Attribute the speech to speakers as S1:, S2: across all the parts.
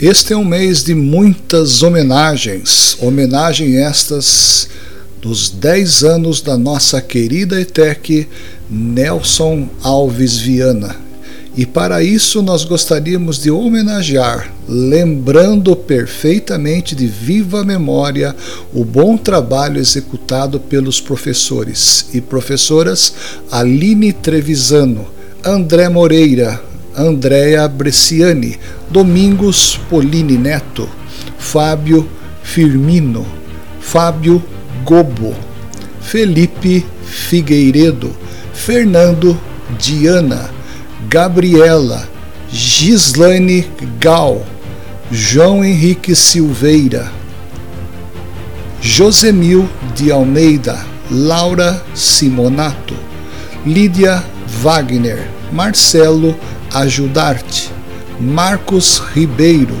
S1: Este é um mês de muitas homenagens, homenagem estas dos 10 anos da nossa querida ETEC Nelson Alves Viana. E para isso nós gostaríamos de homenagear, lembrando perfeitamente de viva memória o bom trabalho executado pelos professores e professoras Aline Trevisano, André Moreira, Andréa Bresciani, Domingos Polini Neto, Fábio Firmino, Fábio Gobo, Felipe Figueiredo, Fernando Diana, Gabriela, Gislaine Gal, João Henrique Silveira, Josemil de Almeida, Laura Simonato, Lídia Wagner, Marcelo Ajudarte, Marcos Ribeiro,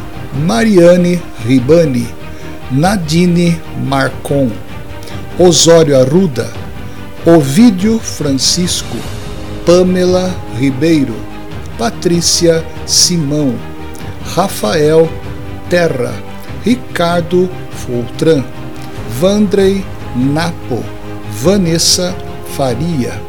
S1: Mariane Ribani, Nadine Marcon, Osório Arruda, Ovídio Francisco, Pamela Ribeiro, Patrícia Simão, Rafael Terra, Ricardo Foltran, Vandrei Napo, Vanessa Faria.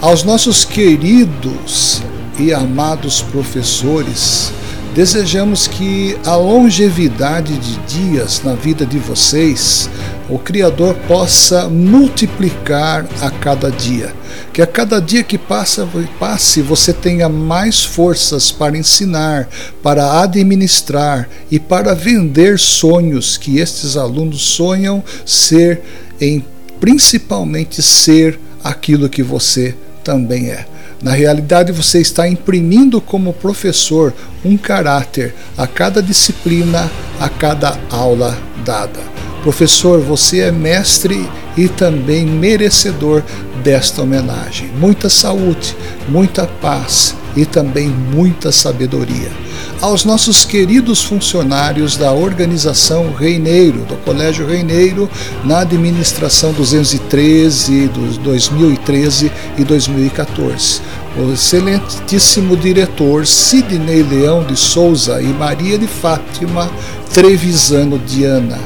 S1: Aos nossos queridos e amados professores, desejamos que a longevidade de dias na vida de vocês, o Criador possa multiplicar a cada dia. Que a cada dia que passa, passe, você tenha mais forças para ensinar, para administrar e para vender sonhos que estes alunos sonham ser, em principalmente ser aquilo que você também é. Na realidade, você está imprimindo como professor um caráter a cada disciplina, a cada aula dada. Professor, você é mestre e também merecedor desta homenagem. Muita saúde, muita paz e também muita sabedoria aos nossos queridos funcionários da organização Reineiro, do Colégio Reineiro, na administração 213, dos 2013 e 2014. O excelentíssimo diretor Sidney Leão de Souza e Maria de Fátima Trevisano Diana,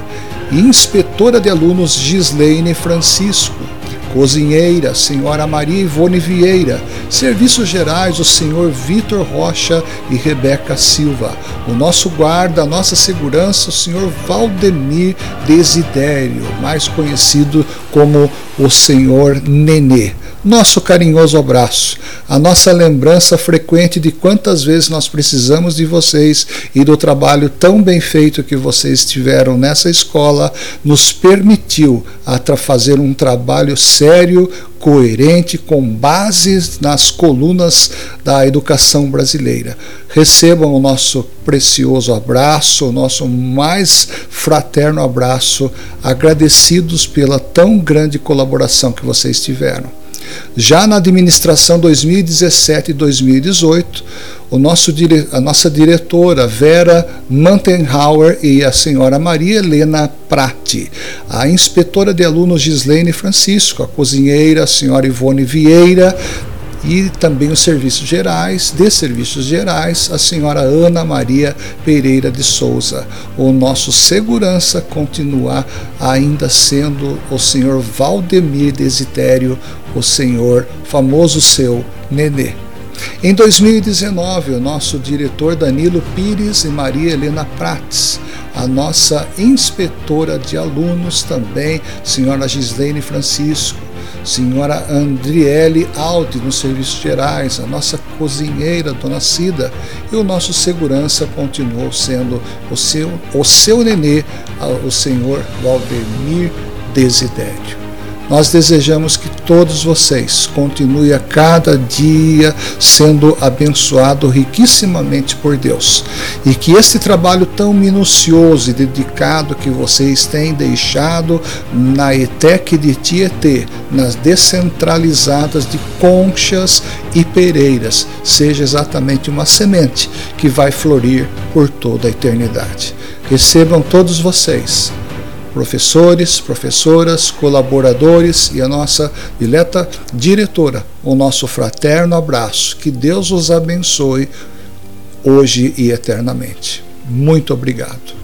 S1: e inspetora de alunos Gislaine Francisco, Cozinheira, senhora Maria Ivone Vieira. Serviços gerais, o senhor Vitor Rocha e Rebeca Silva. O nosso guarda, a nossa segurança, o senhor Valdemir Desidério, mais conhecido como o senhor Nenê nosso carinhoso abraço, a nossa lembrança frequente de quantas vezes nós precisamos de vocês e do trabalho tão bem feito que vocês tiveram nessa escola, nos permitiu fazer um trabalho sério, coerente, com bases nas colunas da educação brasileira. Recebam o nosso precioso abraço, o nosso mais fraterno abraço, agradecidos pela tão grande colaboração que vocês tiveram. Já na administração 2017 e 2018, o nosso, a nossa diretora Vera Mantenhauer e a senhora Maria Helena Prati, a inspetora de alunos Gislaine Francisco, a cozinheira a senhora Ivone Vieira, e também os serviços gerais, de serviços gerais, a senhora Ana Maria Pereira de Souza. O nosso segurança continua ainda sendo o senhor Valdemir Desitério, o senhor famoso seu Nenê. Em 2019, o nosso diretor Danilo Pires e Maria Helena Prates, a nossa inspetora de alunos também, senhora Gislaine Francisco, senhora Andriele Aldi nos serviços gerais, a nossa cozinheira, dona Cida, e o nosso segurança continuou sendo o seu, o seu nenê, o senhor Valdemir Desidério. Nós desejamos que todos vocês continuem a cada dia sendo abençoado riquissimamente por Deus e que esse trabalho tão minucioso e dedicado que vocês têm deixado na ETEC de Tietê, nas descentralizadas de Conchas e Pereiras, seja exatamente uma semente que vai florir por toda a eternidade. Recebam todos vocês professores, professoras, colaboradores e a nossa dileta diretora, o nosso fraterno abraço. Que Deus os abençoe hoje e eternamente. Muito obrigado.